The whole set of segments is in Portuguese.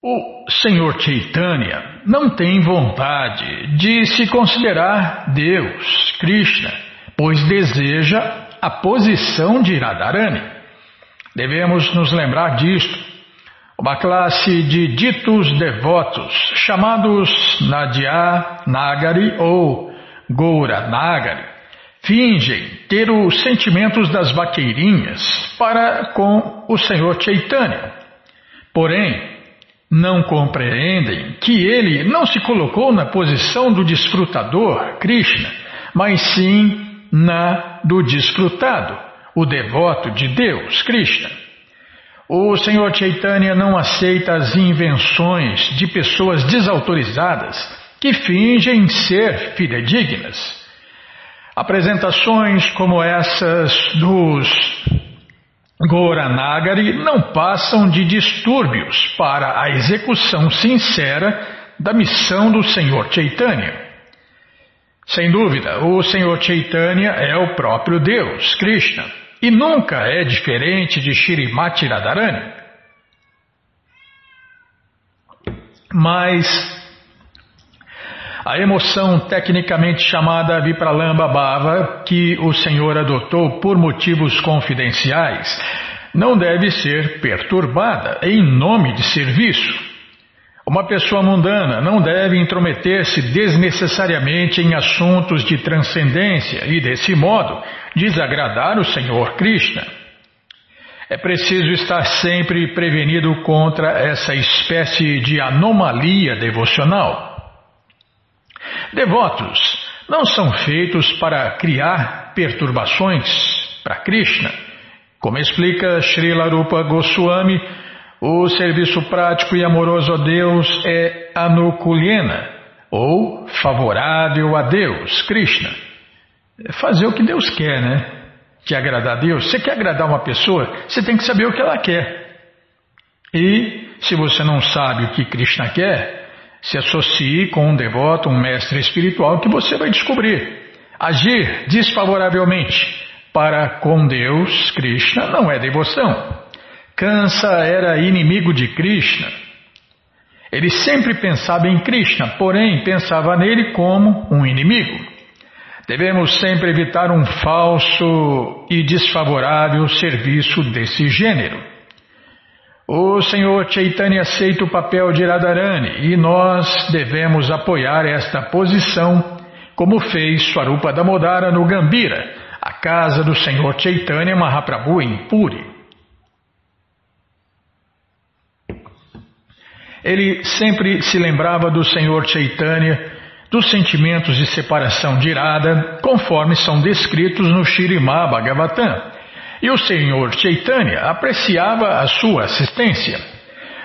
O Senhor Chaitanya não tem vontade de se considerar Deus, Krishna, pois deseja a posição de Radharani. Devemos nos lembrar disto. Uma classe de ditos devotos, chamados Nadia Nagari ou Goura Nagari, fingem ter os sentimentos das vaqueirinhas para com o Senhor Chaitanya. Porém, não compreendem que ele não se colocou na posição do desfrutador, Krishna, mas sim na do desfrutado, o devoto de Deus, Krishna. O Senhor Chaitanya não aceita as invenções de pessoas desautorizadas que fingem ser fidedignas. Apresentações como essas dos Goranagari não passam de distúrbios para a execução sincera da missão do Senhor Chaitanya. Sem dúvida, o Senhor Chaitanya é o próprio Deus, Krishna, e nunca é diferente de Shrimati Radharani. Mas a emoção tecnicamente chamada Vipralamba Bhava, que o Senhor adotou por motivos confidenciais, não deve ser perturbada em nome de serviço. Uma pessoa mundana não deve intrometer-se desnecessariamente em assuntos de transcendência e, desse modo, desagradar o Senhor Krishna. É preciso estar sempre prevenido contra essa espécie de anomalia devocional. Devotos não são feitos para criar perturbações para Krishna. Como explica Srila Rupa Goswami, o serviço prático e amoroso a Deus é anukulena, ou favorável a Deus, Krishna. É fazer o que Deus quer, né? Que agradar a Deus. Você quer agradar uma pessoa, você tem que saber o que ela quer. E se você não sabe o que Krishna quer, se associe com um devoto, um mestre espiritual que você vai descobrir. Agir desfavoravelmente para com Deus, Krishna, não é devoção. Kansa era inimigo de Krishna. Ele sempre pensava em Krishna, porém pensava nele como um inimigo. Devemos sempre evitar um falso e desfavorável serviço desse gênero. O Senhor Chaitanya aceita o papel de Radharani e nós devemos apoiar esta posição, como fez Swarupa Damodara no Gambira, a casa do Senhor Chaitanya Mahaprabhu em Puri. Ele sempre se lembrava do Senhor Chaitanya, dos sentimentos de separação de irada, conforme são descritos no Shirimá Bhagavatam e o senhor Chaitanya apreciava a sua assistência.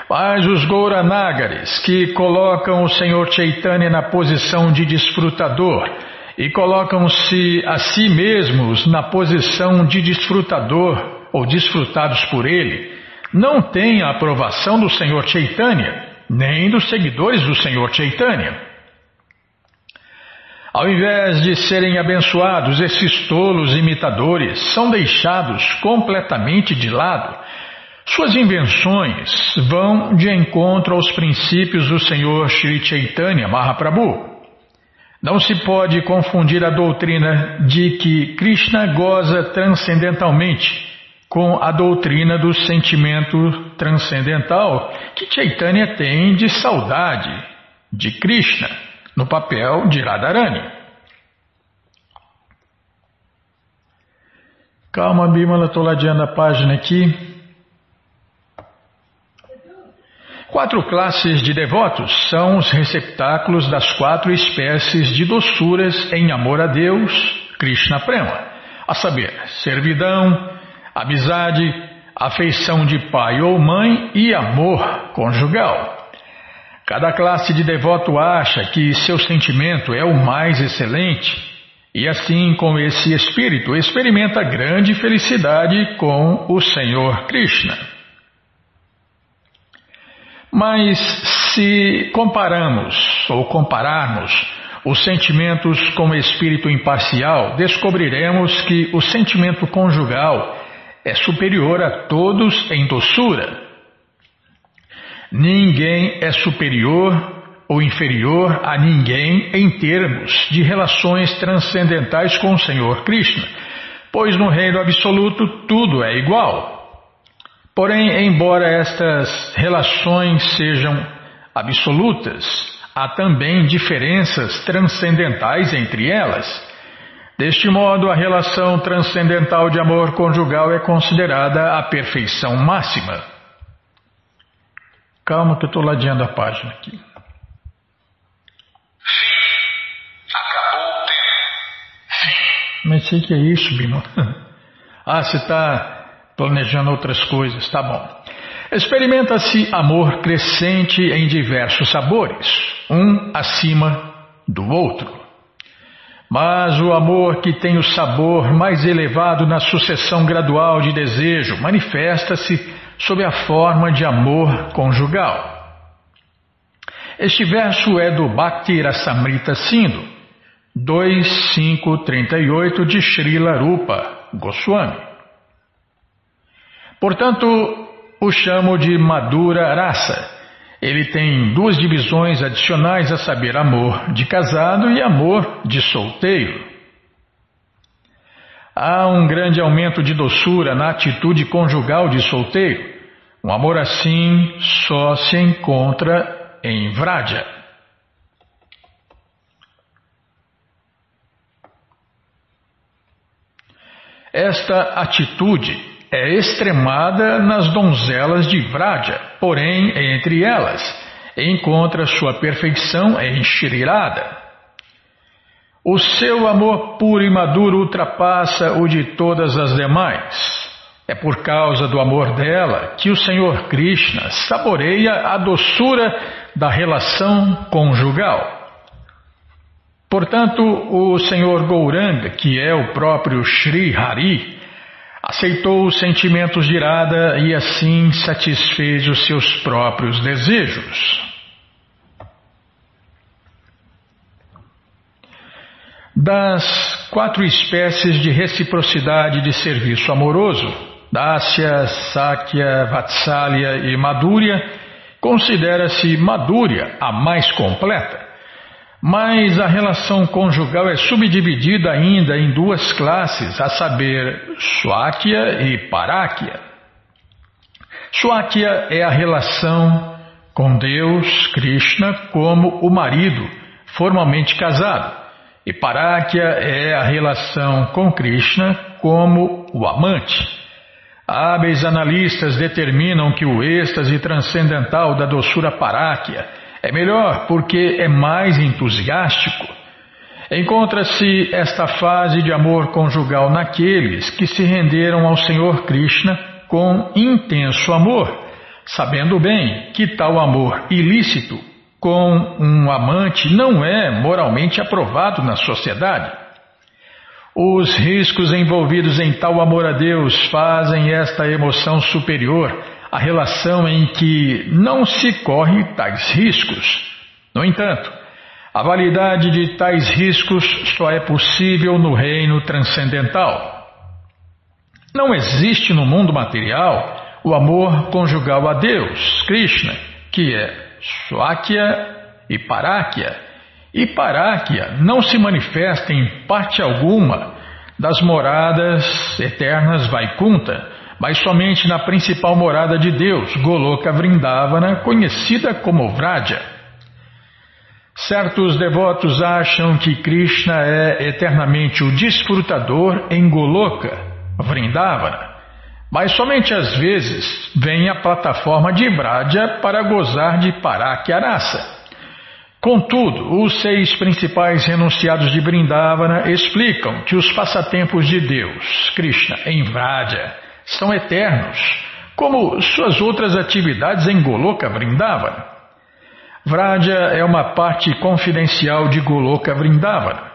Mas os Gouranagares, que colocam o senhor Chaitanya na posição de desfrutador e colocam-se a si mesmos na posição de desfrutador ou desfrutados por ele, não têm a aprovação do senhor Chaitanya, nem dos seguidores do senhor Chaitanya. Ao invés de serem abençoados, esses tolos imitadores são deixados completamente de lado. Suas invenções vão de encontro aos princípios do Senhor Sri Chaitanya Mahaprabhu. Não se pode confundir a doutrina de que Krishna goza transcendentalmente com a doutrina do sentimento transcendental que Chaitanya tem de saudade de Krishna no papel de Radharani. Calma, Bimala, estou ladeando a página aqui. Quatro classes de devotos são os receptáculos das quatro espécies de doçuras em amor a Deus, Krishna Prema, a saber, servidão, amizade, afeição de pai ou mãe e amor conjugal. Cada classe de devoto acha que seu sentimento é o mais excelente e assim com esse espírito experimenta grande felicidade com o Senhor Krishna. Mas se comparamos ou compararmos os sentimentos com o espírito imparcial, descobriremos que o sentimento conjugal é superior a todos em doçura. Ninguém é superior ou inferior a ninguém em termos de relações transcendentais com o Senhor Krishna, pois no reino absoluto tudo é igual. Porém, embora estas relações sejam absolutas, há também diferenças transcendentais entre elas. Deste modo, a relação transcendental de amor conjugal é considerada a perfeição máxima. Calma que eu estou ladeando a página aqui. Fim. Acabou o tempo. Fim. Mas sei que é isso, Bino. Ah, você está planejando outras coisas, tá bom. Experimenta-se amor crescente em diversos sabores, um acima do outro. Mas o amor que tem o sabor mais elevado na sucessão gradual de desejo manifesta-se sob a forma de amor conjugal. Este verso é do Bhakti Rasamrita Sindhu, 2.538 de Srila Rupa Goswami. Portanto, o chamo de Madura Rasa. Ele tem duas divisões adicionais a saber amor de casado e amor de solteiro. Há um grande aumento de doçura na atitude conjugal de solteiro. Um amor assim só se encontra em Vraja. Esta atitude é extremada nas donzelas de Vraja, porém, entre elas, encontra sua perfeição em. O seu amor puro e maduro ultrapassa o de todas as demais. É por causa do amor dela que o Senhor Krishna saboreia a doçura da relação conjugal. Portanto, o Senhor Gouranga, que é o próprio Sri Hari, aceitou os sentimentos de irada e assim satisfez os seus próprios desejos. Das quatro espécies de reciprocidade de serviço amoroso, Dasya, Sakya, Vatsalya e Madhurya, considera-se Madhurya a mais completa. Mas a relação conjugal é subdividida ainda em duas classes, a saber, Swakya e Parakya. Swakya é a relação com Deus, Krishna, como o marido, formalmente casado. E Parakya é a relação com Krishna como o amante. Hábeis analistas determinam que o êxtase transcendental da doçura Parakya é melhor porque é mais entusiástico. Encontra-se esta fase de amor conjugal naqueles que se renderam ao Senhor Krishna com intenso amor, sabendo bem que tal amor ilícito com um amante não é moralmente aprovado na sociedade. Os riscos envolvidos em tal amor a Deus fazem esta emoção superior a relação em que não se corre tais riscos. No entanto, a validade de tais riscos só é possível no reino transcendental. Não existe no mundo material o amor conjugal a Deus, Krishna, que é Swakya e Parakya. E Parakya não se manifesta em parte alguma das moradas eternas Vaikunta, mas somente na principal morada de Deus, Goloka Vrindavana, conhecida como Vraja. Certos devotos acham que Krishna é eternamente o desfrutador em Goloka, Vrindavana, mas somente às vezes vem à plataforma de Vraja para gozar de Parakyarasa. Contudo, os seis principais renunciados de Vrindavana explicam que os passatempos de Deus, Krishna, em Vraja, são eternos, como suas outras atividades em Goloka Vrindavana. Vraja é uma parte confidencial de Goloka Vrindavana.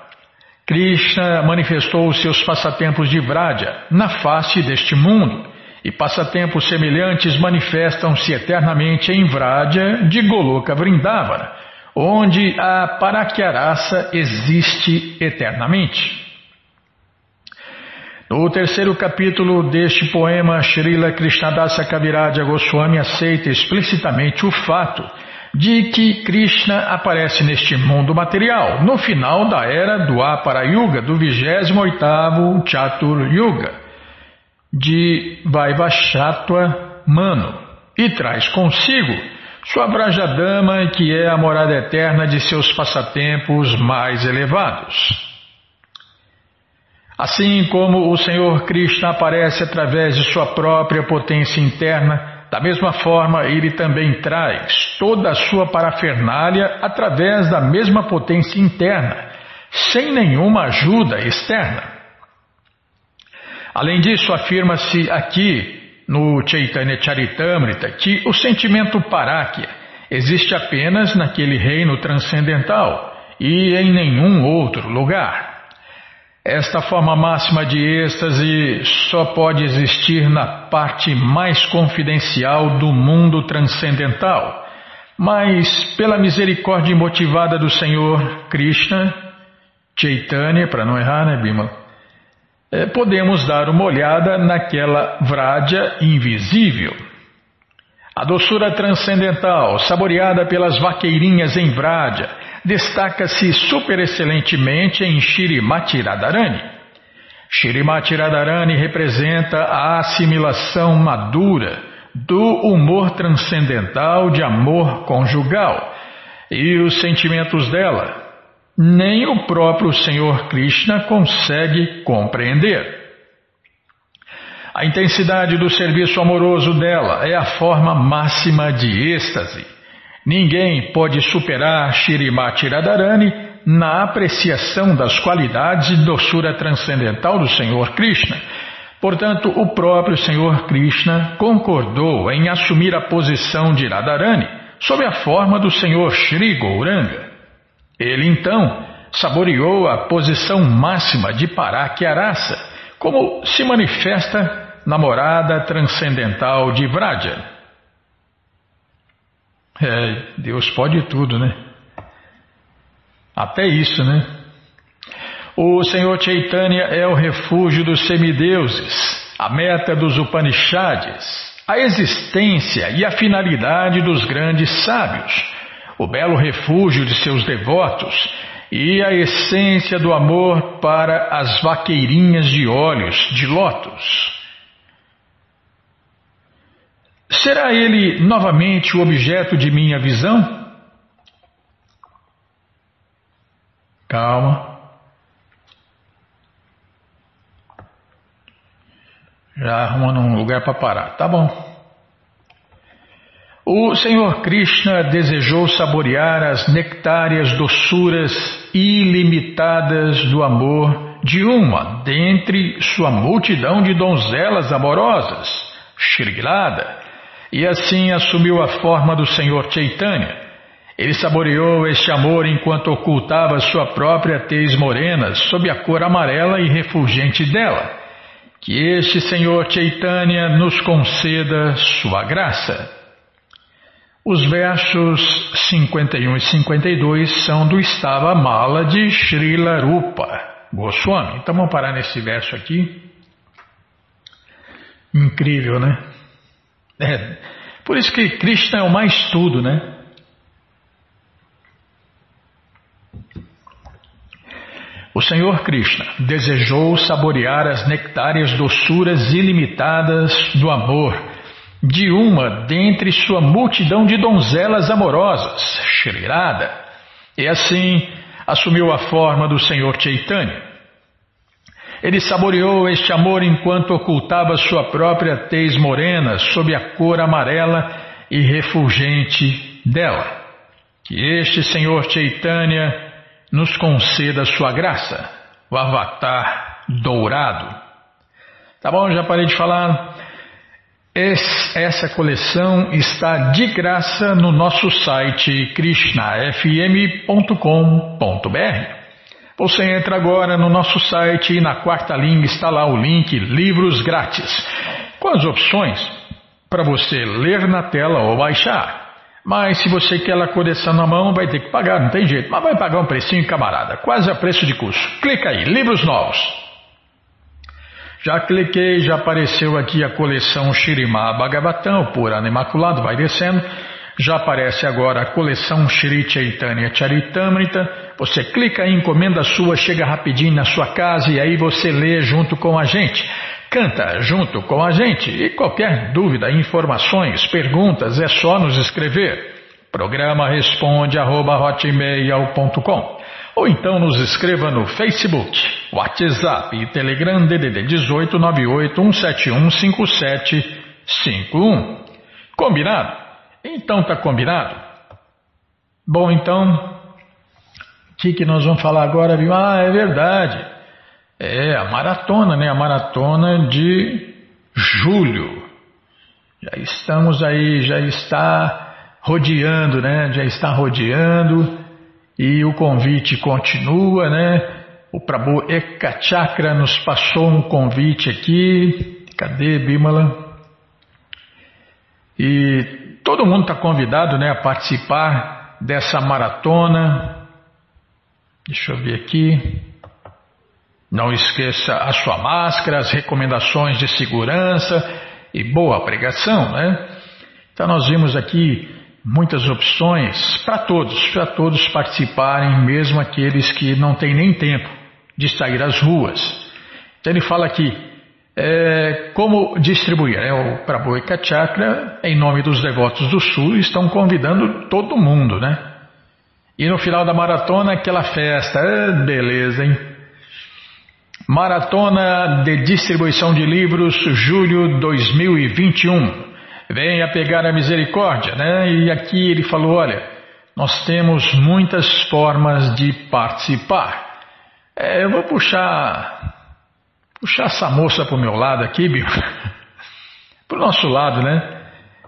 Krishna manifestou os seus passatempos de Vraja na face deste mundo, e passatempos semelhantes manifestam-se eternamente em Vraja de Goloka Vrindavana, onde a Parakyarasa existe eternamente. No terceiro capítulo deste poema, Srila Krishnadasa Kaviraj Goswami aceita explicitamente o fato de que Krishna aparece neste mundo material no final da era do Apara Yuga, do 28º Chatur Yuga, de Vaivashatva Mano, e traz consigo sua Brajadama, que é a morada eterna de seus passatempos mais elevados. Assim como o Senhor Krishna aparece através de sua própria potência interna, da mesma forma ele também traz toda a sua parafernália através da mesma potência interna, sem nenhuma ajuda externa. Além disso, afirma-se aqui no Chaitanya Charitamrita que o sentimento paráquia existe apenas naquele reino transcendental e em nenhum outro lugar. Esta forma máxima de êxtase só pode existir na parte mais confidencial do mundo transcendental. Mas, pela misericórdia motivada do Senhor Krishna, Chaitanya, para não errar, né, Bima? É, podemos dar uma olhada naquela Vrádia invisível. A doçura transcendental, saboreada pelas vaqueirinhas em Vrádia, destaca-se superexcelentemente em Shirimati Radharani. Shirimati Radharani representa a assimilação madura do humor transcendental de amor conjugal e os sentimentos dela. Nem o próprio Senhor Krishna consegue compreender. A intensidade do serviço amoroso dela é a forma máxima de êxtase. Ninguém pode superar Shirimati Radharani na apreciação das qualidades e doçura transcendental do Senhor Krishna. Portanto, o próprio Senhor Krishna concordou em assumir a posição de Radharani sob a forma do Senhor Shri Gauranga. Ele então saboreou a posição máxima de Parakyarasa, como se manifesta na morada transcendental de Vraja. É, Deus pode tudo, né? Até isso, né? O Senhor Chaitanya é o refúgio dos semideuses, a meta dos Upanishads, a existência e a finalidade dos grandes sábios, o belo refúgio de seus devotos e a essência do amor para as vaqueirinhas de olhos de lótus. Será ele novamente o objeto de minha visão? Calma. Já arrumando um lugar para parar. Tá bom. O Senhor Krishna desejou saborear as nectárias doçuras ilimitadas do amor de uma dentre sua multidão de donzelas amorosas, Shrilada, e assim assumiu a forma do Senhor Chaitanya. Ele saboreou este amor enquanto ocultava sua própria tez morena sob a cor amarela e refulgente dela. Que este Senhor Chaitanya nos conceda sua graça. Os versos 51 e 52 são do Estava Mala de Srila Rupa Goswami. Então vamos parar nesse verso aqui. Incrível, né? É, por isso que Krishna é o mais tudo, né? O Senhor Krishna desejou saborear as nectárias doçuras ilimitadas do amor de uma dentre sua multidão de donzelas amorosas, Shrirada, e assim assumiu a forma do Senhor Chaitanya. Ele saboreou este amor enquanto ocultava sua própria tez morena sob a cor amarela e refulgente dela. Que este Senhor Chaitanya nos conceda sua graça, o Avatar dourado. Tá bom, já parei de falar. Essa coleção está de graça no nosso site krishnafm.com.br. Você entra agora no nosso site e na quarta linha está lá o link Livros Grátis, com as opções para você ler na tela ou baixar. Mas se você quer a coleção na mão, vai ter que pagar, não tem jeito. Mas vai pagar um precinho, camarada, quase a preço de custo. Clica aí, livros novos. Já cliquei, já apareceu aqui a coleção Shirimá Bhagavatam, por ano imaculado, vai descendo. Já aparece agora a coleção Shri Chaitanya Charitamrita. Você clica aí, encomenda sua, chega rapidinho na sua casa e aí você lê junto com a gente. Canta junto com a gente e qualquer dúvida, informações, perguntas é só nos escrever. Programa responde arroba, ou então nos escreva no Facebook, WhatsApp e Telegram DDD 18 98 171 5751. Combinado? Então tá combinado? Bom, então, o que, que nós vamos falar agora, viu? Ah, é verdade. É a maratona, né? A maratona de julho. Já estamos aí, já está rodeando, né? Já está rodeando. E o convite continua, né? O Prabhu Ekachakra nos passou um convite aqui. Cadê Bimala? E todo mundo está convidado né, a participar dessa maratona. Deixa eu ver aqui. Não esqueça a sua máscara, as recomendações de segurança e boa pregação, né? Então nós vimos aqui muitas opções para todos, para todos participarem, mesmo aqueles que não têm nem tempo de sair às ruas. Então ele fala aqui é, como distribuir. Né? O Prabhu Chakra, em nome dos devotos do Sul, estão convidando todo mundo, né? E no final da maratona, aquela festa, é, beleza, hein? Maratona de distribuição de livros, julho 2021 venha pegar a misericórdia, né? E aqui ele falou: olha, nós temos muitas formas de participar. É, eu vou puxar, puxar essa moça para o meu lado aqui, Bill, para o nosso lado, né?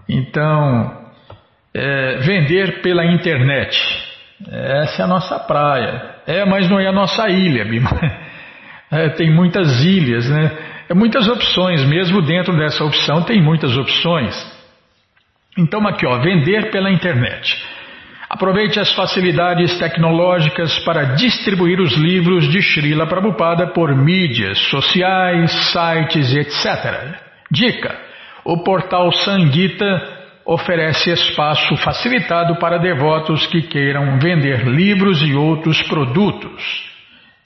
Então, é, vender pela internet. Essa é a nossa praia. É, mas não é a nossa ilha, Bima. É, tem muitas ilhas, né? É muitas opções, mesmo dentro dessa opção tem muitas opções. Então aqui, ó, vender pela internet. Aproveite as facilidades tecnológicas para distribuir os livros de Srila Prabhupada por mídias sociais, sites, etc. Dica: o portal Sanguita oferece espaço facilitado para devotos que queiram vender livros e outros produtos.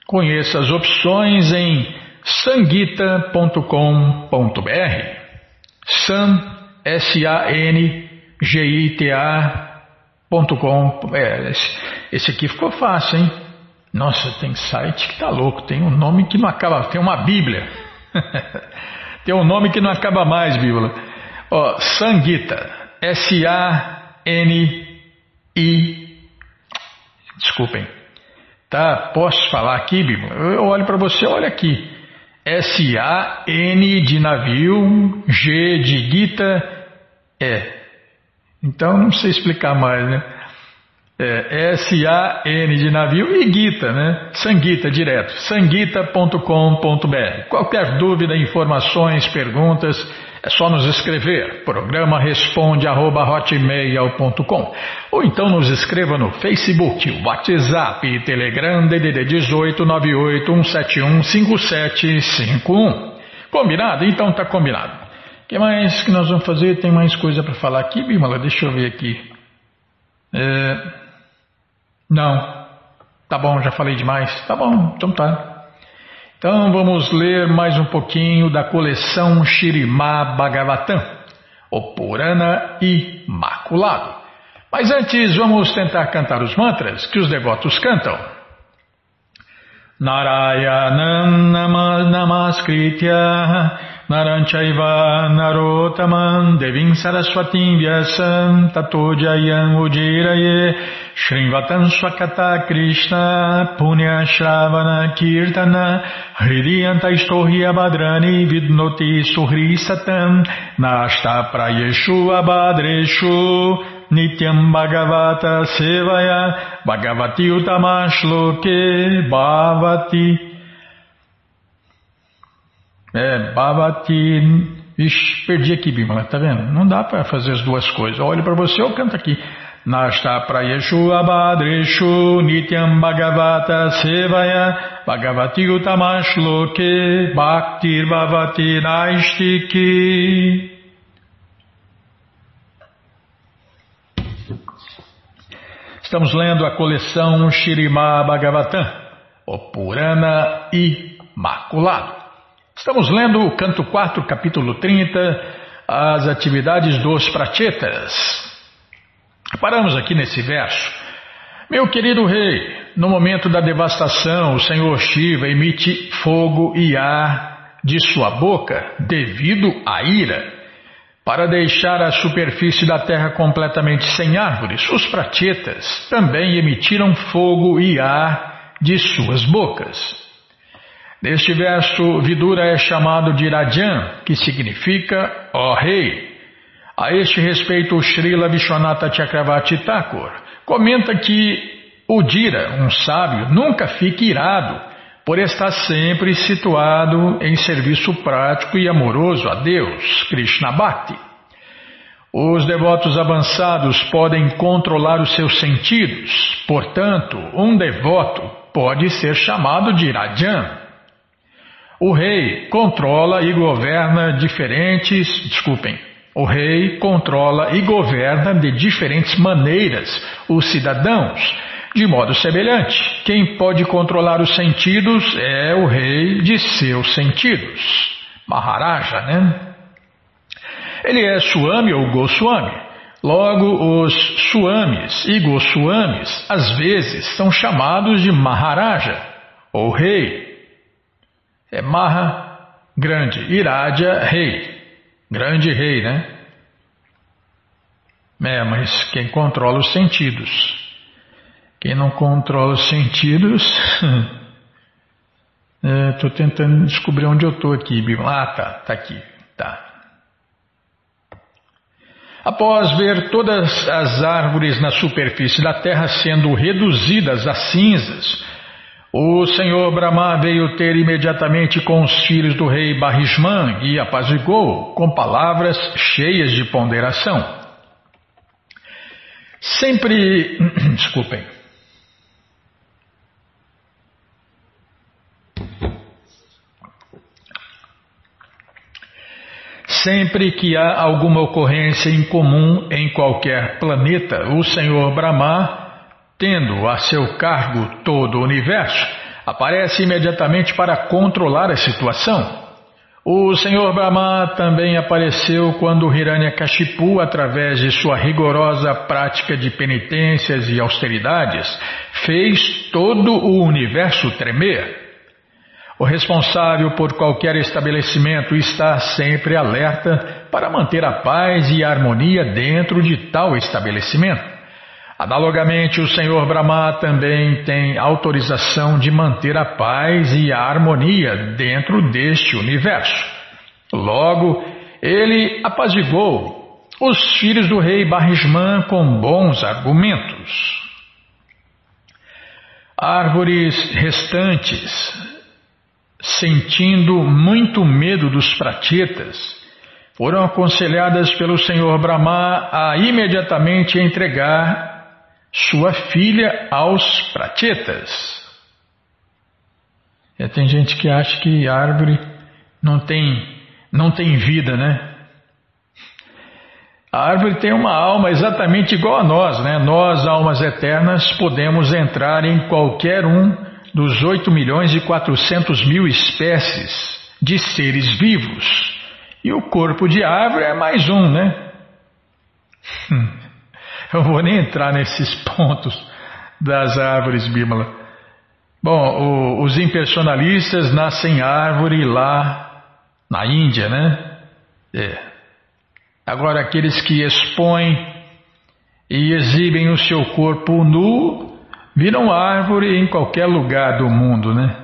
Conheça as opções em sanguita.com.br. San, S-A-N-G-I-T-A.com. É, esse aqui ficou fácil, hein? Nossa, tem site que tá louco, tem um nome que não acaba, tem uma Bíblia. tem um nome que não acaba mais, Bíblia. Ó, Sanguita, S-A-N-I. Desculpem. Tá, posso falar aqui, Bíblia? Eu olho para você, olha aqui. S-A-N de navio, G de Gita, E. Então não sei explicar mais, né? É, S-A-N de navio e Gita, né? Sanguita direto. sanguita.com.br. Qualquer dúvida, informações, perguntas, é só nos escrever. Programa responde arroba hotmail.com ou então nos escreva no Facebook, WhatsApp e Telegram DDD 18 5751. Combinado? Então tá combinado. O que mais que nós vamos fazer? Tem mais coisa para falar aqui, Bimala? Deixa eu ver aqui. É... Não. Tá bom, já falei demais. Tá bom, então tá. Então vamos ler mais um pouquinho da coleção Shirimá Bhagavatam, o Purana Imaculado. Mas antes vamos tentar cantar os mantras que os devotos cantam. Narayanam Namaskritya Naranchaiva Narotaman Devim Saraswatim Vyasam Tato Ujiraye Shrinvatan Swakata Krishna Punya Shravana Kirtana Hridiyanta Istorhi Abhadrani Vidnoti Suhri Satam Nashta Prayeshu Abhadreshu Nityam Bhagavata Sevaya Bhagavati Utamashloke Bhavati é. Ixi, perdi aqui, Bimala, tá vendo? Não dá para fazer as duas coisas. Olha para você ou canta aqui. Nashta Prayeshu Abhadreshu Nityam Bhagavata Sevaya Bhagavati Utamashloke Bhaktir Bhavati Naistiki Estamos lendo a coleção Shirima Bhagavatam, o Purana Imaculado. Estamos lendo o canto 4, capítulo 30, as atividades dos prachetas. Paramos aqui nesse verso. Meu querido rei, no momento da devastação, o Senhor Shiva emite fogo e ar de sua boca devido à ira. Para deixar a superfície da terra completamente sem árvores, os prachetas também emitiram fogo e ar de suas bocas. Neste verso, Vidura é chamado de Rajan, que significa ó rei. A este respeito, Srila Vishwanatha Chakravarti Thakur comenta que o Dira, um sábio, nunca fica irado por estar sempre situado em serviço prático e amoroso a Deus, Krishna Bhakti. Os devotos avançados podem controlar os seus sentidos, portanto, um devoto pode ser chamado de Rajan. O rei controla e governa diferentes, desculpem, o rei controla e governa de diferentes maneiras os cidadãos, de modo semelhante. Quem pode controlar os sentidos é o rei de seus sentidos. Maharaja, né? Ele é Swami ou Goswami. Logo, os Swamis e Goswamis às vezes são chamados de Maharaja ou Rei. É Maha, grande, Iradia, Rei. Grande Rei, né? É, mas quem controla os sentidos? Quem não controla os sentidos. Estou é, tentando descobrir onde eu estou aqui. Ah, tá, tá aqui. Tá. Após ver todas as árvores na superfície da terra sendo reduzidas a cinzas, o senhor Brahma veio ter imediatamente com os filhos do rei Barishman e apazigou com palavras cheias de ponderação. Sempre. Desculpem. Sempre que há alguma ocorrência incomum em qualquer planeta, o Senhor Brahma, tendo a seu cargo todo o universo, aparece imediatamente para controlar a situação o Senhor Brahma também apareceu quando Hiranyakashipu, através de sua rigorosa prática de penitências e austeridades, fez todo o universo tremer. O responsável por qualquer estabelecimento está sempre alerta para manter a paz e a harmonia dentro de tal estabelecimento. Analogamente, o Senhor Brahma também tem autorização de manter a paz e a harmonia dentro deste universo. Logo, ele apazigou os filhos do rei Barrisman com bons argumentos. Árvores restantes, sentindo muito medo dos pratetas, foram aconselhadas pelo Senhor Brahma a imediatamente entregar sua filha aos pratetas. E tem gente que acha que árvore não tem, não tem vida, né? A árvore tem uma alma exatamente igual a nós, né? Nós, almas eternas, podemos entrar em qualquer um dos 8 milhões e 400 mil espécies de seres vivos. E o corpo de árvore é mais um, né? Hum. Eu vou nem entrar nesses pontos das árvores, Bímola. Bom, o, os impersonalistas nascem árvore lá na Índia, né? É. Agora, aqueles que expõem e exibem o seu corpo nu viram árvore em qualquer lugar do mundo, né?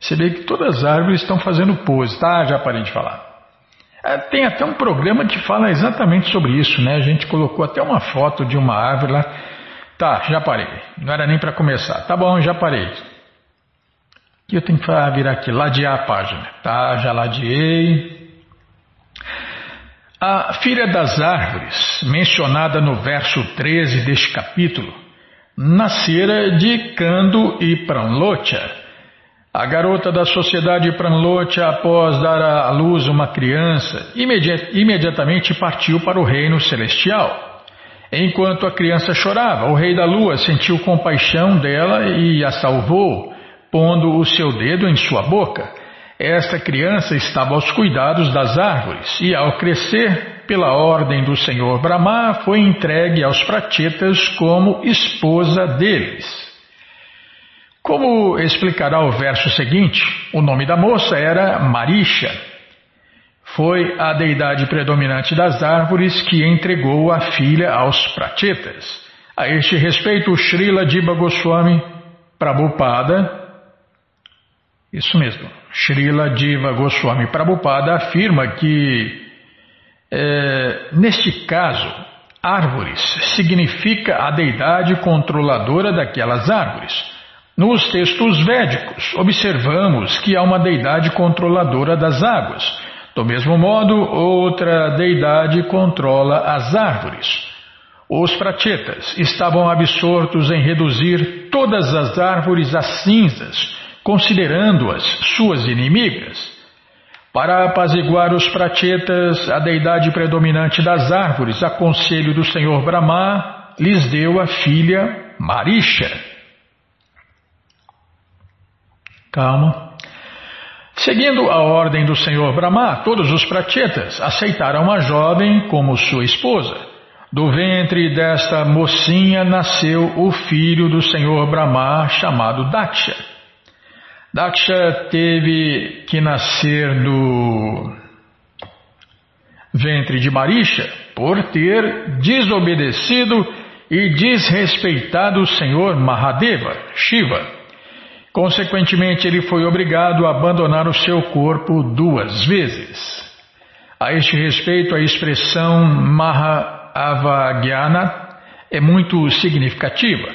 Você vê que todas as árvores estão fazendo pose, tá? Já parei de falar. É, tem até um programa que fala exatamente sobre isso, né? A gente colocou até uma foto de uma árvore lá. Tá, já parei. Não era nem para começar. Tá bom, já parei. E eu tenho que virar aqui, ladear a página. Tá, já ladeei. A filha das árvores, mencionada no verso 13 deste capítulo, nascera de Kando e Pranlocha. A garota da sociedade Pranlocha, após dar à luz uma criança, imediatamente partiu para o reino celestial. Enquanto a criança chorava, o rei da lua sentiu compaixão dela e a salvou, pondo o seu dedo em sua boca. Esta criança estava aos cuidados das árvores e, ao crescer, pela ordem do senhor Brahma, foi entregue aos prachetas como esposa deles. Como explicará o verso seguinte, o nome da moça era Marisha. Foi a deidade predominante das árvores que entregou a filha aos prachetas. A este respeito, Srila Diba Goswami Prabhupada isso mesmo. Srila Diva Goswami Prabhupada afirma que, é, neste caso, árvores significa a deidade controladora daquelas árvores. Nos textos védicos, observamos que há uma deidade controladora das águas. Do mesmo modo, outra deidade controla as árvores. Os prachetas estavam absortos em reduzir todas as árvores a cinzas considerando-as suas inimigas. Para apaziguar os prachetas, a deidade predominante das árvores, a conselho do senhor Brahma, lhes deu a filha Marisha. Calma. Seguindo a ordem do senhor Brahma, todos os prachetas aceitaram a jovem como sua esposa. Do ventre desta mocinha nasceu o filho do senhor Brahma, chamado Daksha. Daksha teve que nascer do ventre de Marisha por ter desobedecido e desrespeitado o Senhor Mahadeva, Shiva. Consequentemente, ele foi obrigado a abandonar o seu corpo duas vezes. A este respeito, a expressão Mahavajnana é muito significativa.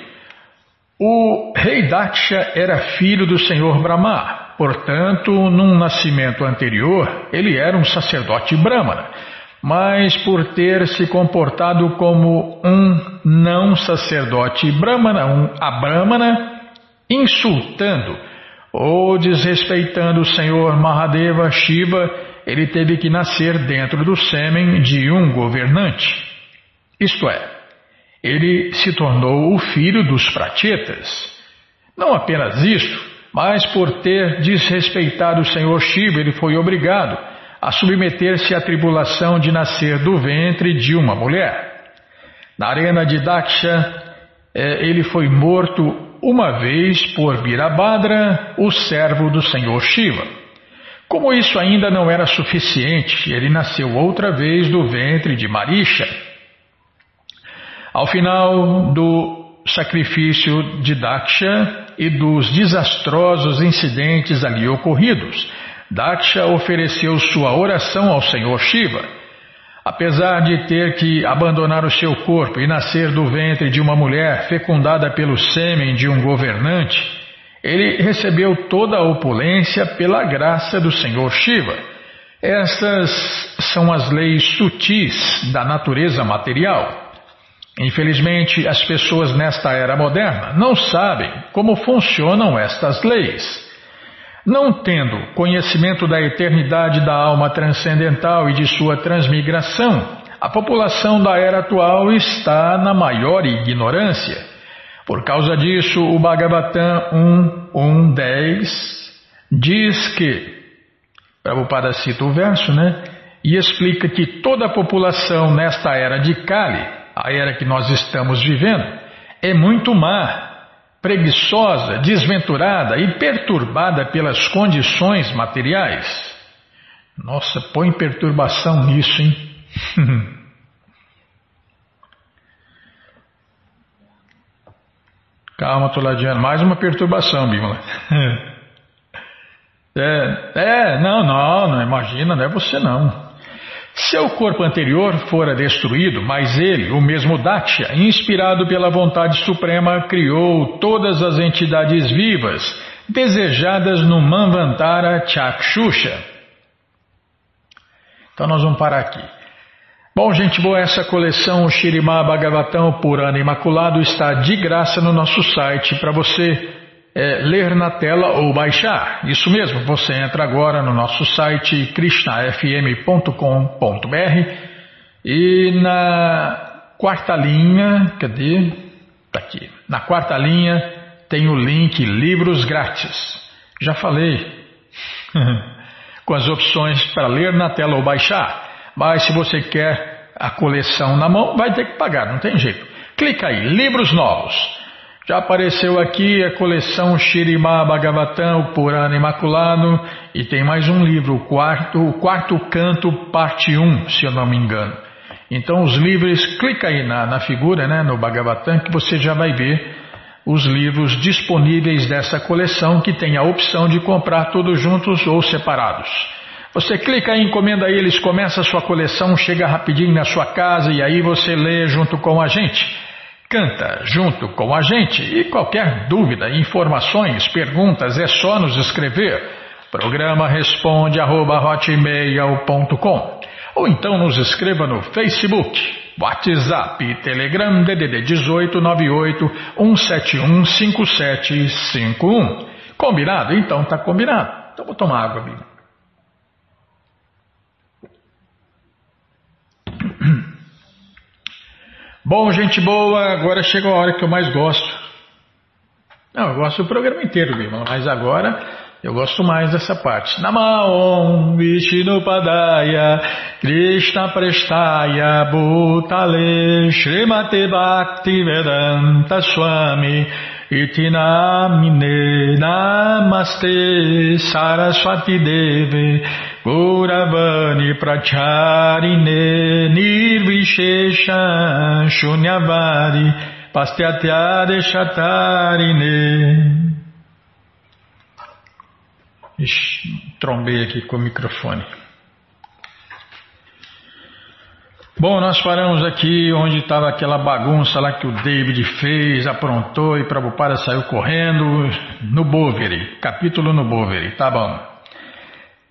O rei Daksha era filho do senhor Brahma, portanto, num nascimento anterior, ele era um sacerdote brahmana, mas por ter se comportado como um não sacerdote brahmana, um abrahmana, insultando ou desrespeitando o senhor Mahadeva Shiva, ele teve que nascer dentro do sêmen de um governante. Isto é, ele se tornou o filho dos prachetas. Não apenas isto, mas por ter desrespeitado o Senhor Shiva, ele foi obrigado a submeter-se à tribulação de nascer do ventre de uma mulher. Na arena de Daksha, eh, ele foi morto uma vez por Virabhadra, o servo do Senhor Shiva. Como isso ainda não era suficiente, ele nasceu outra vez do ventre de Marisha. Ao final do sacrifício de Daksha e dos desastrosos incidentes ali ocorridos, Daksha ofereceu sua oração ao Senhor Shiva. Apesar de ter que abandonar o seu corpo e nascer do ventre de uma mulher fecundada pelo sêmen de um governante, ele recebeu toda a opulência pela graça do Senhor Shiva. Estas são as leis sutis da natureza material. Infelizmente, as pessoas nesta era moderna não sabem como funcionam estas leis. Não tendo conhecimento da eternidade da alma transcendental e de sua transmigração, a população da era atual está na maior ignorância. Por causa disso, o Bhagavatam 1.1.10 diz que, Prabhupada cita o verso, né? E explica que toda a população nesta era de Kali a era que nós estamos vivendo, é muito má, preguiçosa, desventurada e perturbada pelas condições materiais. Nossa, põe perturbação nisso, hein? Calma, Toladiano, mais uma perturbação, Bímola. é, é, não, não, não, imagina, não é você não. Seu corpo anterior fora destruído, mas ele, o mesmo Daksha, inspirado pela vontade suprema, criou todas as entidades vivas desejadas no Manvantara Chakshusha. Então nós vamos parar aqui. Bom, gente boa, essa coleção Shirimá Bhagavatam Purana Imaculado está de graça no nosso site para você é, ler na tela ou baixar. Isso mesmo, você entra agora no nosso site krishnafm.com.br e na quarta linha, cadê? Tá aqui. Na quarta linha tem o link Livros Grátis. Já falei. Com as opções para ler na tela ou baixar. Mas se você quer a coleção na mão, vai ter que pagar, não tem jeito. Clica aí, livros novos. Já apareceu aqui a coleção Shirimá Bhagavatam, o Purana Imaculado, e tem mais um livro, o quarto, o quarto canto, parte 1, se eu não me engano. Então os livros, clica aí na, na figura, né, no Bhagavatam, que você já vai ver os livros disponíveis dessa coleção, que tem a opção de comprar todos juntos ou separados. Você clica em encomenda eles, começa a sua coleção, chega rapidinho na sua casa e aí você lê junto com a gente. Canta junto com a gente e qualquer dúvida, informações, perguntas é só nos escrever. Programa responde arroba, ou então nos escreva no Facebook, WhatsApp, Telegram DDD 18 98 171 5751. Combinado? Então tá combinado. Então vou tomar água, amigo. Bom, gente boa, agora chega a hora que eu mais gosto. Não, eu gosto do programa inteiro, Bima, mas agora eu gosto mais dessa parte. Namaon Vishnupadaya Krishna Prestaya Bhutale Srimate Bhakti Vedanta Swami Itinamine Namaste Saraswati Deve Guravani Pracharine Nirvishesha Shunyavari Pastyatyade Shatarine Ixi, trombei aqui com o microfone. Bom, nós paramos aqui onde estava aquela bagunça lá que o David fez, aprontou e Prabhupada saiu correndo no Boveri, capítulo no Boveri, tá bom.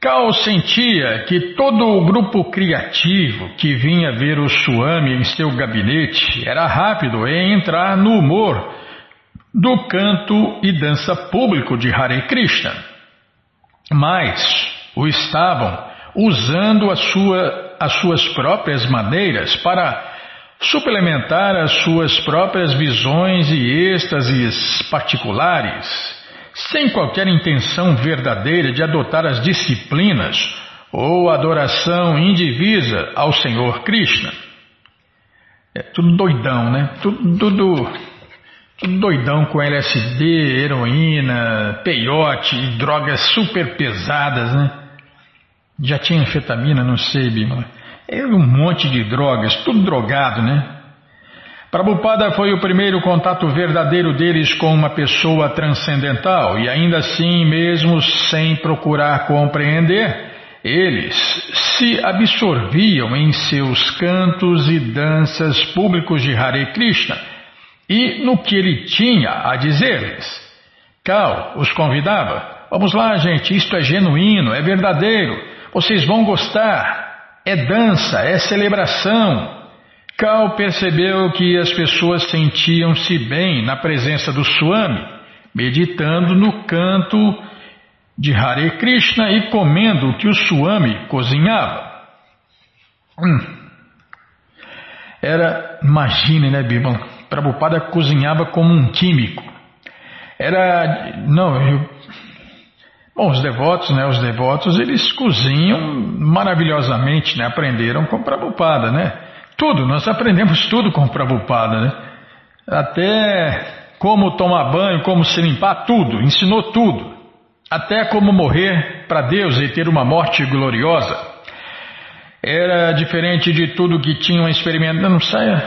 Cal sentia que todo o grupo criativo que vinha ver o Swami em seu gabinete era rápido em entrar no humor do canto e dança público de Hare Krishna. Mas o estavam usando sua, as suas próprias maneiras para suplementar as suas próprias visões e êxtases particulares, sem qualquer intenção verdadeira de adotar as disciplinas ou adoração indivisa ao Senhor Krishna. É tudo doidão, né? Tudo, tudo, tudo doidão com LSD, heroína, peiote e drogas super pesadas, né? Já tinha anfetamina, não sei, Bima. É um monte de drogas, tudo drogado, né? Prabhupada foi o primeiro contato verdadeiro deles com uma pessoa transcendental e ainda assim, mesmo sem procurar compreender, eles se absorviam em seus cantos e danças públicos de Hare Krishna e no que ele tinha a dizer-lhes. Cal os convidava: Vamos lá, gente, isto é genuíno, é verdadeiro. Vocês vão gostar. É dança, é celebração. Cal percebeu que as pessoas sentiam-se bem na presença do Swami, meditando no canto de Hare Krishna e comendo o que o Swami cozinhava. Hum. Era, imagine, né, Bimão? Prabhupada cozinhava como um químico. Era, não, eu Bom, os devotos, né, os devotos, eles cozinham maravilhosamente, né, aprenderam com Prabhupada, né? Tudo, nós aprendemos tudo com Prabhupada, né? Até como tomar banho, como se limpar, tudo, ensinou tudo. Até como morrer para Deus e ter uma morte gloriosa. Era diferente de tudo que tinham experimentado. Não saia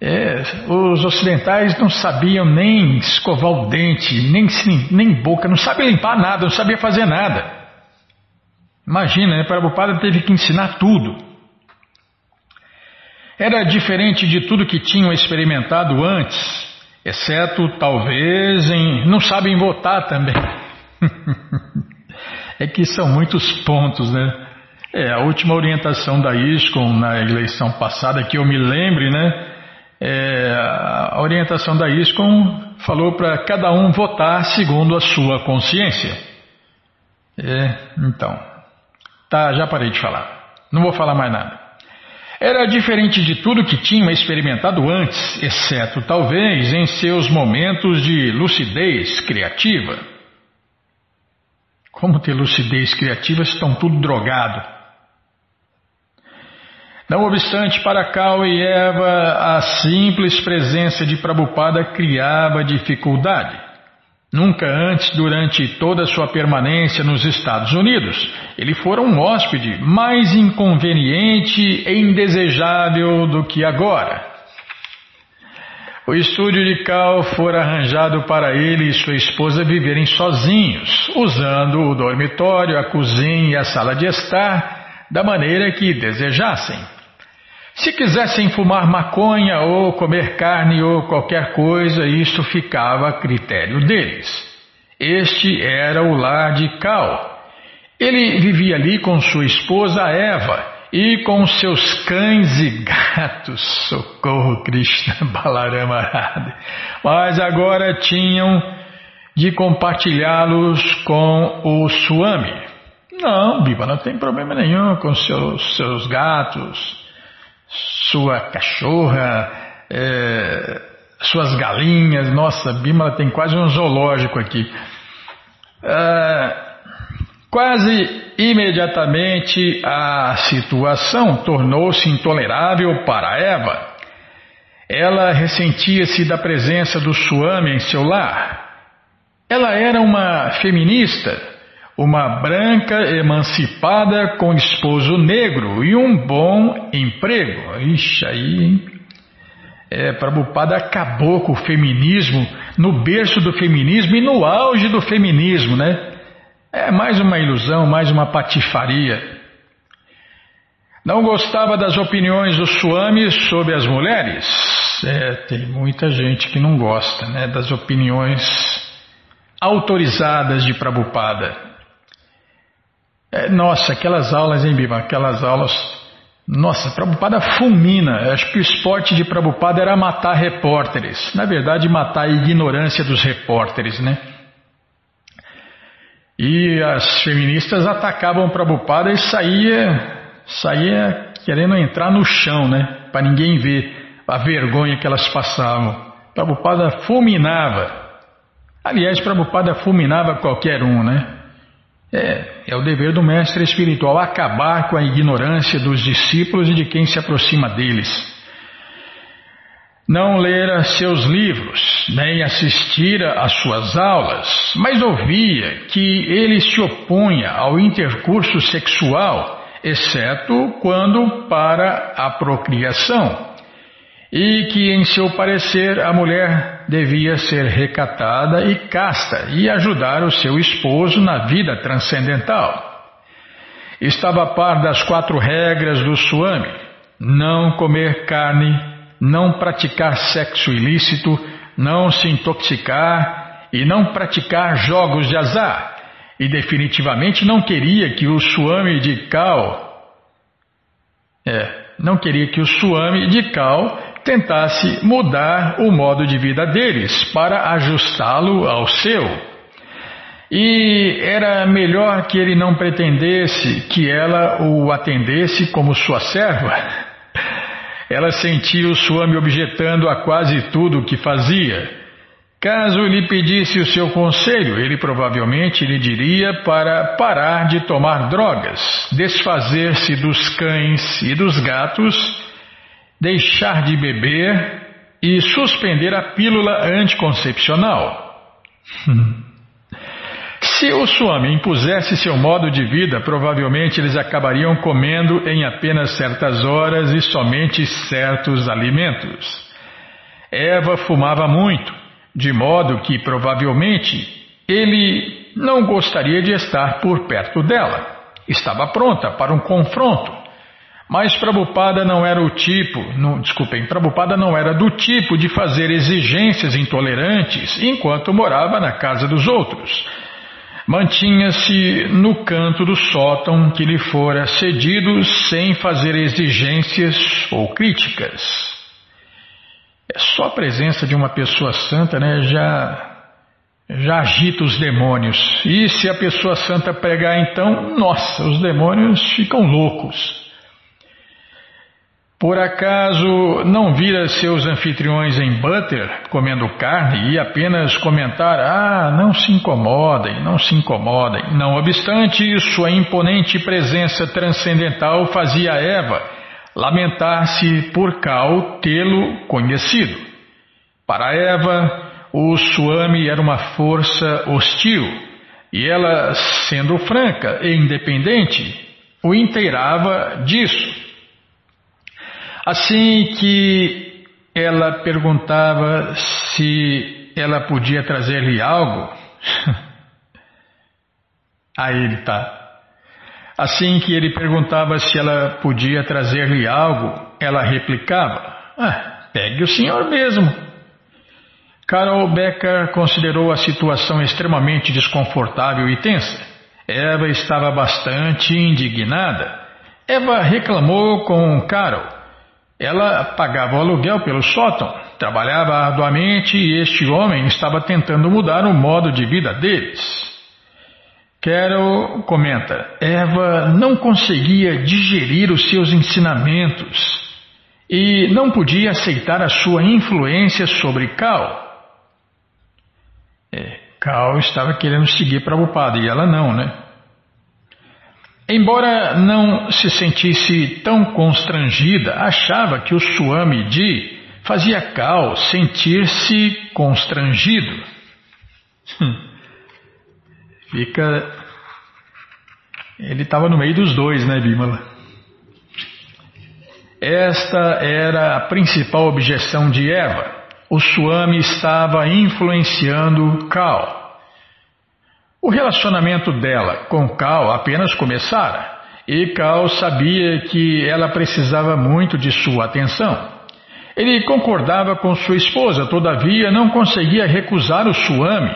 é, os ocidentais não sabiam nem escovar o dente, nem, nem boca, não sabia limpar nada, não sabia fazer nada. Imagina, né? Prabhupada teve que ensinar tudo. Era diferente de tudo que tinham experimentado antes, exceto talvez em. não sabem votar também. é que são muitos pontos, né? É, a última orientação da ISCOM na eleição passada, que eu me lembre, né? É, a orientação da ISCOM falou para cada um votar segundo a sua consciência. É, então, tá, já parei de falar. Não vou falar mais nada. Era diferente de tudo que tinha experimentado antes, exceto talvez em seus momentos de lucidez criativa. Como ter lucidez criativa se estão tudo drogado? Não obstante, para Cal e Eva, a simples presença de Prabhupada criava dificuldade. Nunca antes, durante toda a sua permanência nos Estados Unidos, ele fora um hóspede mais inconveniente e indesejável do que agora. O estúdio de Cal fora arranjado para ele e sua esposa viverem sozinhos, usando o dormitório, a cozinha e a sala de estar da maneira que desejassem. Se quisessem fumar maconha ou comer carne ou qualquer coisa, isso ficava a critério deles. Este era o lar de Cal. Ele vivia ali com sua esposa Eva e com seus cães e gatos. Socorro, Krishna Balarama Radha. Mas agora tinham de compartilhá-los com o Swami. Não, Biba, não tem problema nenhum com seus, seus gatos sua cachorra, é, suas galinhas. Nossa, Bímola tem quase um zoológico aqui. É, quase imediatamente a situação tornou-se intolerável para Eva. Ela ressentia-se da presença do Suame em seu lar. Ela era uma feminista uma branca emancipada com esposo negro e um bom emprego. Ixi, aí, hein? É, Prabhupada acabou com o feminismo no berço do feminismo e no auge do feminismo, né? É mais uma ilusão, mais uma patifaria. Não gostava das opiniões do Swami sobre as mulheres? É, tem muita gente que não gosta, né? Das opiniões autorizadas de Prabhupada. É, nossa, aquelas aulas, hein, Biba? Aquelas aulas. Nossa, Prabhupada fulmina. Acho que o esporte de Prabhupada era matar repórteres. Na verdade, matar a ignorância dos repórteres, né? E as feministas atacavam Prabhupada e saía, saía querendo entrar no chão, né? Para ninguém ver a vergonha que elas passavam. Prabhupada fulminava. Aliás, Prabhupada fulminava qualquer um, né? É, é o dever do mestre espiritual acabar com a ignorância dos discípulos e de quem se aproxima deles. Não ler seus livros, nem assistir às suas aulas, mas ouvia que ele se opunha ao intercurso sexual, exceto quando para a procriação e que, em seu parecer, a mulher devia ser recatada e casta e ajudar o seu esposo na vida transcendental. Estava a par das quatro regras do Swami: não comer carne, não praticar sexo ilícito, não se intoxicar e não praticar jogos de azar. E definitivamente não queria que o Swami de Cal. É, não queria que o Swami de Cal tentasse mudar o modo de vida deles para ajustá-lo ao seu. E era melhor que ele não pretendesse que ela o atendesse como sua serva. Ela sentia o Swami objetando a quase tudo o que fazia. Caso lhe pedisse o seu conselho, ele provavelmente lhe diria para parar de tomar drogas, desfazer-se dos cães e dos gatos deixar de beber e suspender a pílula anticoncepcional. Se o Swami impusesse seu modo de vida, provavelmente eles acabariam comendo em apenas certas horas e somente certos alimentos. Eva fumava muito, de modo que provavelmente ele não gostaria de estar por perto dela. Estava pronta para um confronto mas Prabhupada não era o tipo, não, desculpem, Prabhupada não era do tipo de fazer exigências intolerantes enquanto morava na casa dos outros. mantinha-se no canto do sótão que lhe fora cedido sem fazer exigências ou críticas. É só a presença de uma pessoa santa, né, já já agita os demônios. E se a pessoa santa pregar então, nossa, os demônios ficam loucos. Por acaso não vira seus anfitriões em butter comendo carne e apenas comentar: Ah, não se incomodem, não se incomodem. Não obstante, sua imponente presença transcendental fazia Eva lamentar-se por Cal tê-lo conhecido. Para Eva, o Swami era uma força hostil e ela, sendo franca e independente, o inteirava disso. Assim que ela perguntava se ela podia trazer-lhe algo, aí ele está. Assim que ele perguntava se ela podia trazer-lhe algo, ela replicava: ah, pegue o senhor mesmo. Carol Becker considerou a situação extremamente desconfortável e tensa. Eva estava bastante indignada. Eva reclamou com Carol ela pagava o aluguel pelo sótão, trabalhava arduamente e este homem estava tentando mudar o modo de vida deles. Carol comenta: Eva não conseguia digerir os seus ensinamentos e não podia aceitar a sua influência sobre Cal. É, Cal estava querendo seguir Prabhupada e ela não, né? Embora não se sentisse tão constrangida, achava que o Swami Di fazia Cal sentir-se constrangido. Hum. Fica. Ele estava no meio dos dois, né, Bimala? Esta era a principal objeção de Eva. O Swami estava influenciando Cal. O relacionamento dela com Cal apenas começara e Cal sabia que ela precisava muito de sua atenção. Ele concordava com sua esposa, todavia não conseguia recusar o Swami.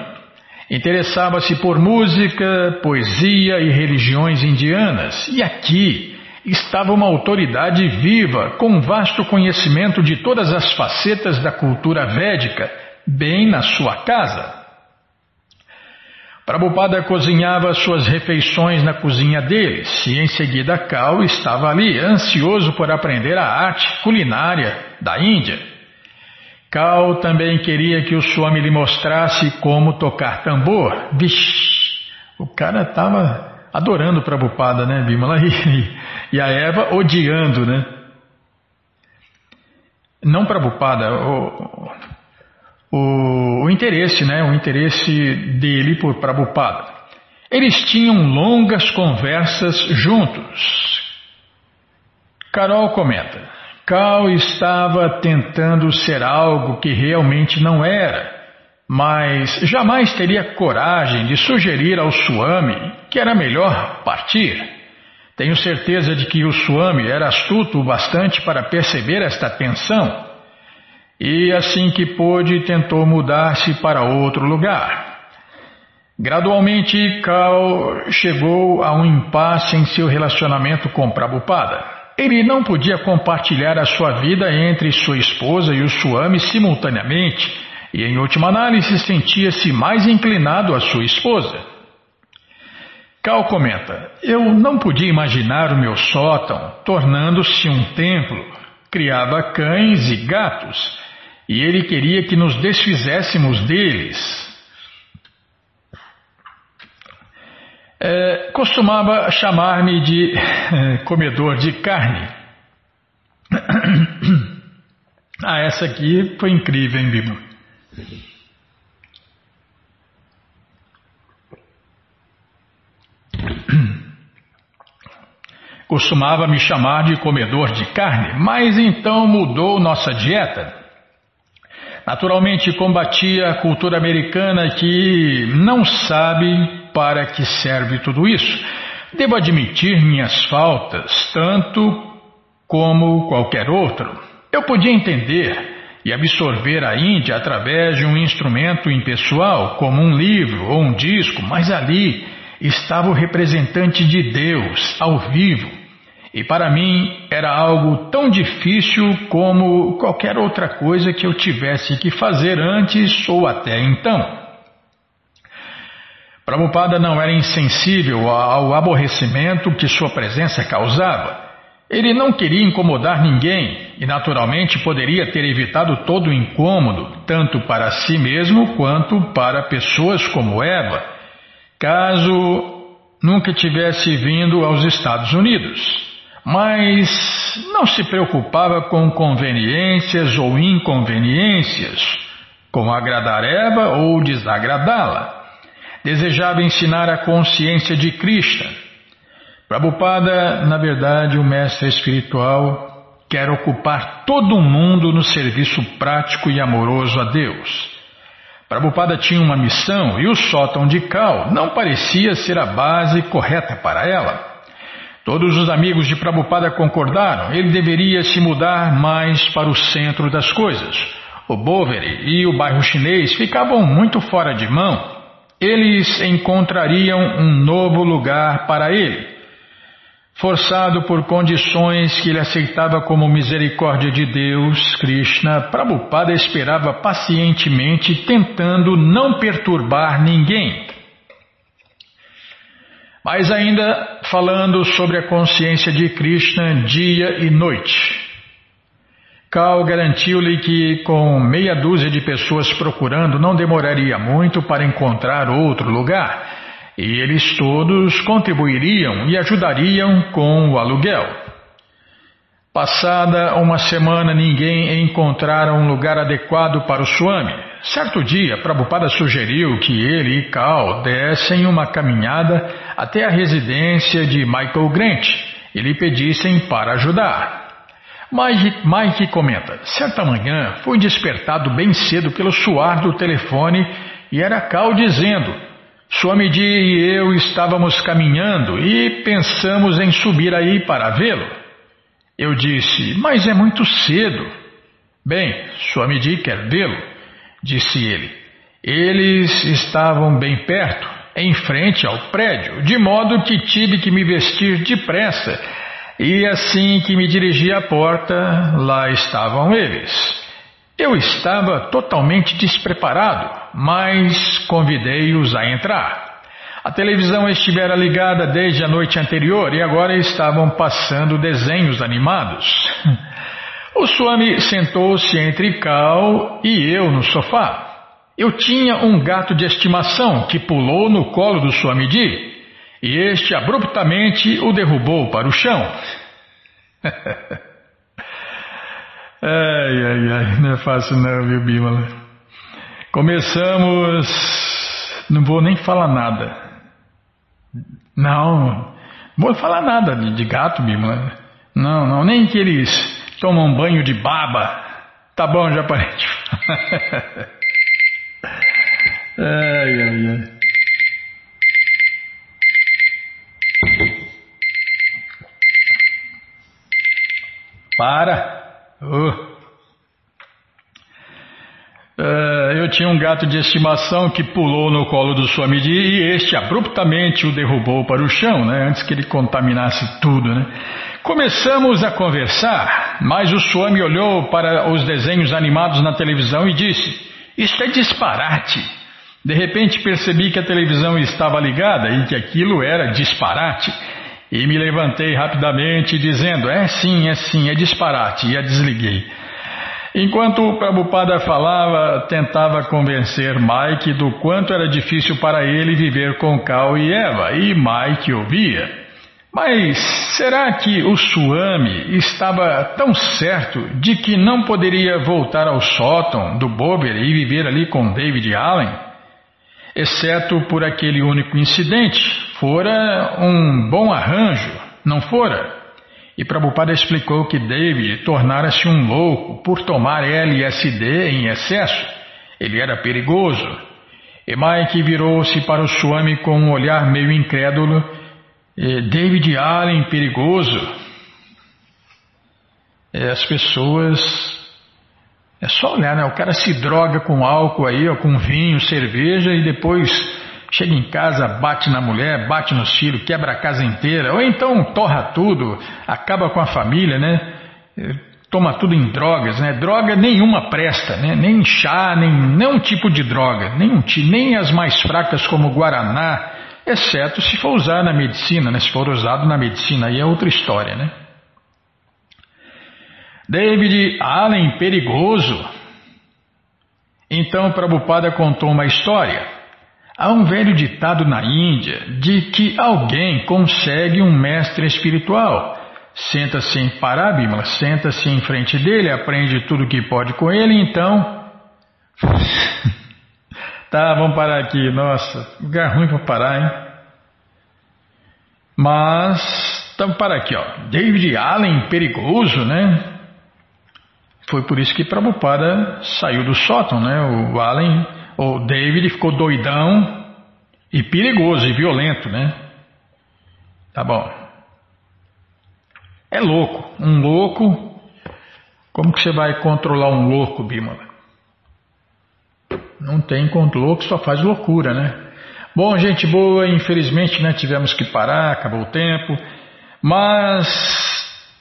Interessava-se por música, poesia e religiões indianas, e aqui estava uma autoridade viva, com vasto conhecimento de todas as facetas da cultura védica, bem na sua casa. Prabhupada cozinhava suas refeições na cozinha deles e em seguida Cal estava ali, ansioso por aprender a arte culinária da Índia. Cal também queria que o Swami lhe mostrasse como tocar tambor. Vixe, o cara estava adorando Prabhupada, né, Bimala? E, e a Eva odiando, né? Não Prabhupada, o, o, o interesse, né, o interesse dele por Prabhupada. Eles tinham longas conversas juntos. Carol comenta: Cal estava tentando ser algo que realmente não era, mas jamais teria coragem de sugerir ao Swami que era melhor partir. Tenho certeza de que o Swami era astuto o bastante para perceber esta tensão e assim que pôde tentou mudar-se para outro lugar. Gradualmente, Cal chegou a um impasse em seu relacionamento com Prabhupada. Ele não podia compartilhar a sua vida entre sua esposa e o Swami simultaneamente, e em última análise sentia-se mais inclinado à sua esposa. Cal comenta: Eu não podia imaginar o meu sótão tornando-se um templo. Criava cães e gatos e ele queria que nos desfizéssemos deles. É, costumava chamar-me de é, comedor de carne. ah, essa aqui foi incrível, hein, Bibo? Costumava me chamar de comedor de carne, mas então mudou nossa dieta. Naturalmente combatia a cultura americana que não sabe para que serve tudo isso. Devo admitir minhas faltas, tanto como qualquer outro. Eu podia entender e absorver a Índia através de um instrumento impessoal, como um livro ou um disco, mas ali estava o representante de Deus, ao vivo. E para mim era algo tão difícil como qualquer outra coisa que eu tivesse que fazer antes ou até então. Prabhupada não era insensível ao aborrecimento que sua presença causava. Ele não queria incomodar ninguém e, naturalmente, poderia ter evitado todo o incômodo, tanto para si mesmo quanto para pessoas como Eva, caso nunca tivesse vindo aos Estados Unidos. Mas não se preocupava com conveniências ou inconveniências, com agradar Eva ou desagradá-la desejava ensinar a consciência de Krishna. Prabhupada, na verdade, o mestre espiritual, quer ocupar todo mundo no serviço prático e amoroso a Deus. Prabhupada tinha uma missão e o sótão de Cal não parecia ser a base correta para ela. Todos os amigos de Prabhupada concordaram, ele deveria se mudar mais para o centro das coisas. O Boveri e o bairro chinês ficavam muito fora de mão eles encontrariam um novo lugar para ele. Forçado por condições que ele aceitava como misericórdia de Deus, Krishna, Prabhupada esperava pacientemente, tentando não perturbar ninguém. Mas ainda falando sobre a consciência de Krishna dia e noite. Cal garantiu-lhe que, com meia dúzia de pessoas procurando, não demoraria muito para encontrar outro lugar, e eles todos contribuiriam e ajudariam com o aluguel. Passada uma semana, ninguém encontrara um lugar adequado para o Swami. Certo dia, Prabhupada sugeriu que ele e Cal dessem uma caminhada até a residência de Michael Grant e lhe pedissem para ajudar. Mike, Mike comenta: certa manhã fui despertado bem cedo pelo suar do telefone e era Cal dizendo: Swamiji e eu estávamos caminhando e pensamos em subir aí para vê-lo. Eu disse: Mas é muito cedo. Bem, Swamiji quer vê-lo, disse ele. Eles estavam bem perto, em frente ao prédio, de modo que tive que me vestir depressa e assim que me dirigi à porta, lá estavam eles. Eu estava totalmente despreparado, mas convidei-os a entrar. A televisão estivera ligada desde a noite anterior e agora estavam passando desenhos animados. O Swami sentou-se entre Cal e eu no sofá. Eu tinha um gato de estimação que pulou no colo do Swamiji e este abruptamente o derrubou para o chão. ai, ai, ai, não é fácil não, viu, Bímola? Começamos, não vou nem falar nada. Não, vou falar nada de, de gato, Bímola. Não, não, nem que eles tomam banho de baba. Tá bom, já parei de falar. ai, ai, ai. Para! Uh. Uh, eu tinha um gato de estimação que pulou no colo do Swamiji e este abruptamente o derrubou para o chão, né, antes que ele contaminasse tudo. Né. Começamos a conversar, mas o Swami olhou para os desenhos animados na televisão e disse: Isso é disparate. De repente percebi que a televisão estava ligada e que aquilo era disparate. E me levantei rapidamente, dizendo: É sim, é sim, é disparate, e a desliguei. Enquanto o Prabhupada falava, tentava convencer Mike do quanto era difícil para ele viver com Cal e Eva, e Mike ouvia. Mas será que o Swami estava tão certo de que não poderia voltar ao sótão do Bober e viver ali com David Allen? exceto por aquele único incidente, fora um bom arranjo, não fora? E Prabhupada explicou que David tornara-se um louco por tomar LSD em excesso. Ele era perigoso. E Mike virou-se para o Swami com um olhar meio incrédulo. David Allen perigoso? As pessoas É só olhar, né? O cara se droga com álcool aí, ó, com vinho, cerveja e depois chega em casa, bate na mulher, bate nos filhos, quebra a casa inteira, ou então torra tudo, acaba com a família, né? Toma tudo em drogas, né? Droga nenhuma presta, né? Nem chá, nem nenhum tipo de droga, nem, nem as mais fracas como guaraná, exceto se for usar na medicina, né? Se for usado na medicina, aí é outra história, né? David Allen perigoso. Então Prabhupada contou uma história. Há um velho ditado na Índia de que alguém consegue um mestre espiritual. Senta-se em Parábima, senta-se em frente dele, aprende tudo o que pode com ele, então. tá, vamos parar aqui. Nossa, lugar ruim para parar, hein? Mas, vamos parar aqui, ó. David Allen, perigoso, né? Foi por isso que Prabhupada saiu do sótão, né? O Allen, o David ficou doidão e perigoso e violento, né? Tá bom. É louco. Um louco. Como que você vai controlar um louco, Bimala? Não tem louco, só faz loucura, né? Bom, gente boa, infelizmente né, tivemos que parar, acabou o tempo, mas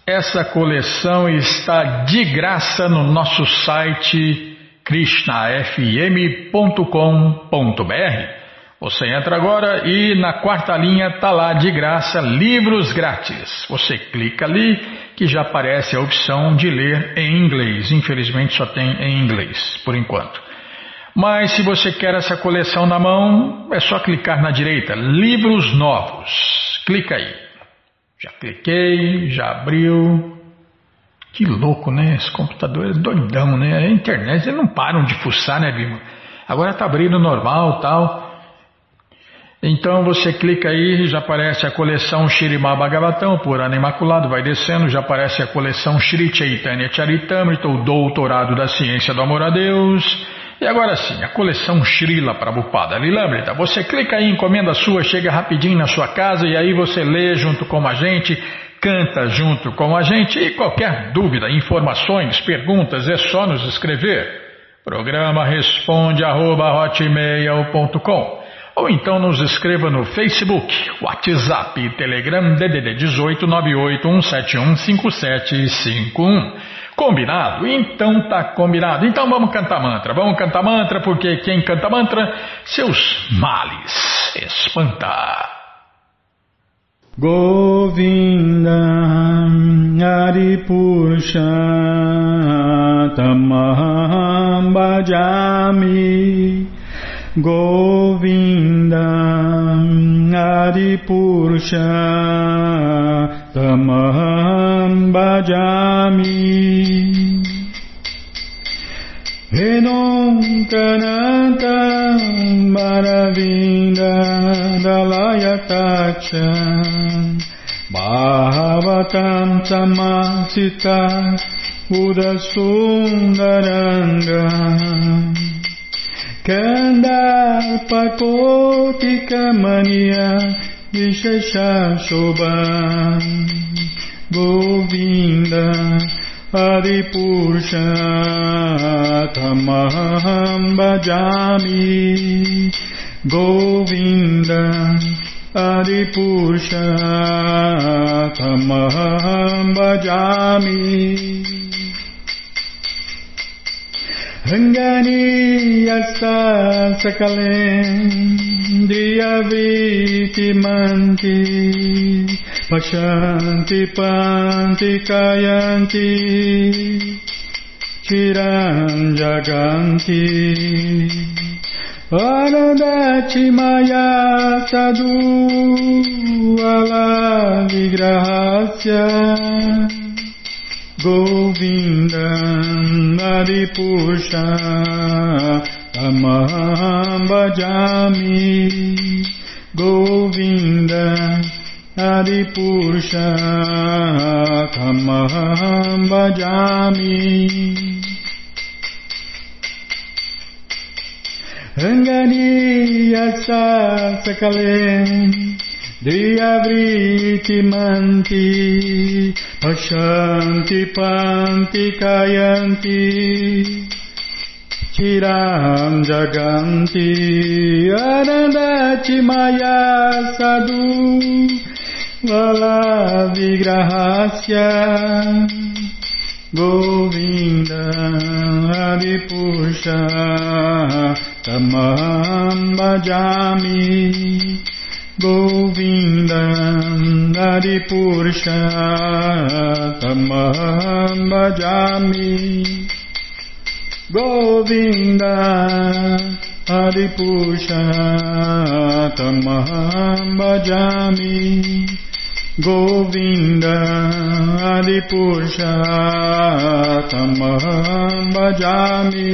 essa coleção está de graça no nosso site krishnafm.com.br. Você entra agora e na quarta linha está lá de graça livros grátis. Você clica ali que já aparece a opção de ler em inglês. Infelizmente só tem em inglês por enquanto. Mas se você quer essa coleção na mão, é só clicar na direita, livros novos. Clica aí. Já cliquei, já abriu. Que louco, né? Esse computador é doidão, né? A internet, eles não param de fuçar, né, Bima? Agora está abrindo normal tal. Então você clica aí, já aparece a coleção Shirimá Bhagavatam, por ano imaculado, vai descendo, já aparece a coleção Shri Chaitanya Charitamrita, o doutorado da ciência do amor a Deus. E agora sim, a coleção Srila Prabhupada Lilamrita. Você clica aí, encomenda sua, chega rapidinho na sua casa e aí você lê junto com a gente, canta junto com a gente e qualquer dúvida, informações, perguntas, é só nos escrever. Programa responde arroba, ou então nos escreva no Facebook, WhatsApp, Telegram, DDD 18 981715751. Combinado? Então tá combinado. Então vamos cantar mantra. Vamos cantar mantra porque quem canta mantra, seus males espanta. Govinda Aripurusha Tamaham Bhajami Govinda Aripurusha Tamaham Bhajami Venom Kananta Maravinda Dalayatacha Bhavatam Samasita Udasundaranga Kandarpakotikamania Vishesha Shobha Govinda Adipurusha Tamaham Bhajami Govinda Adipurusha Tamaham Bhajami Ranganiyasa sakalendriyavikimanti Anandati maya sadhu ala vigrahasya Govindam Adipusha Tamaham Bhajami Govinda Adipusha Tamaham Bhajami Angania Sasakalem Diabriti Manti Pashanti Panti Kayanti Chiram Jaganti Arandati Maya Sadhu Lala Vigrahasya Govinda Adipusha तमहं भजामि गोविन्दं हरिपुरुष तमहं भजामि गोविन्द हरिपुरुषतमहं भजामि गोविन्द हरिपुरुषतमहं भजामि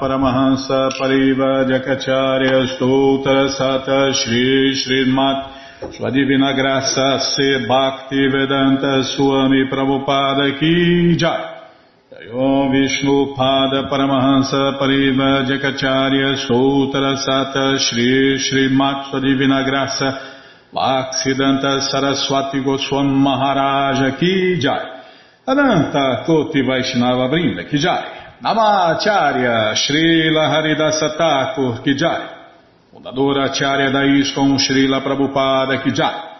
Paramahansa Pariva Jakacharya Stoutra Sata Shri Srimat. Sua Graça Se Bhakti Vedanta Swami Prabhupada Ki Jai. Om Vishnu Pada Paramahansa Pariva Jakacharya Stoutra Sata Shri Srimat. Sua Divina Graça Bhaksidanta Saraswati Goswam Maharaja Ki Jai. Ananta Koti Vaishnava Brinda Kijai, Namacharya Srila Haridasa Thakur Kijai, Fundadora Acharya da ISKCON Srila Prabhupada Kijai,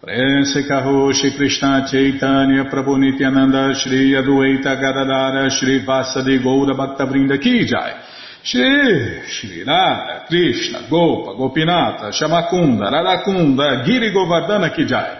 Prense Karoshi Krishna Chaitanya Prabhu Nityananda Shri Adueita Gadadara Shri Vasadi Goura Bhakta Brinda Kijai, Shri Shri Radha Krishna Gopa Gopinata Shamakunda Radakunda Giri Govardhana Kijai,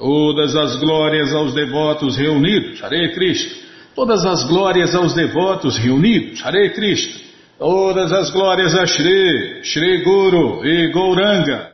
Todas as glórias aos devotos reunidos, Hare Krishna. Todas as glórias aos devotos reunidos, Hare Krishna. Todas as glórias a Shri, Shri Guru e Gouranga.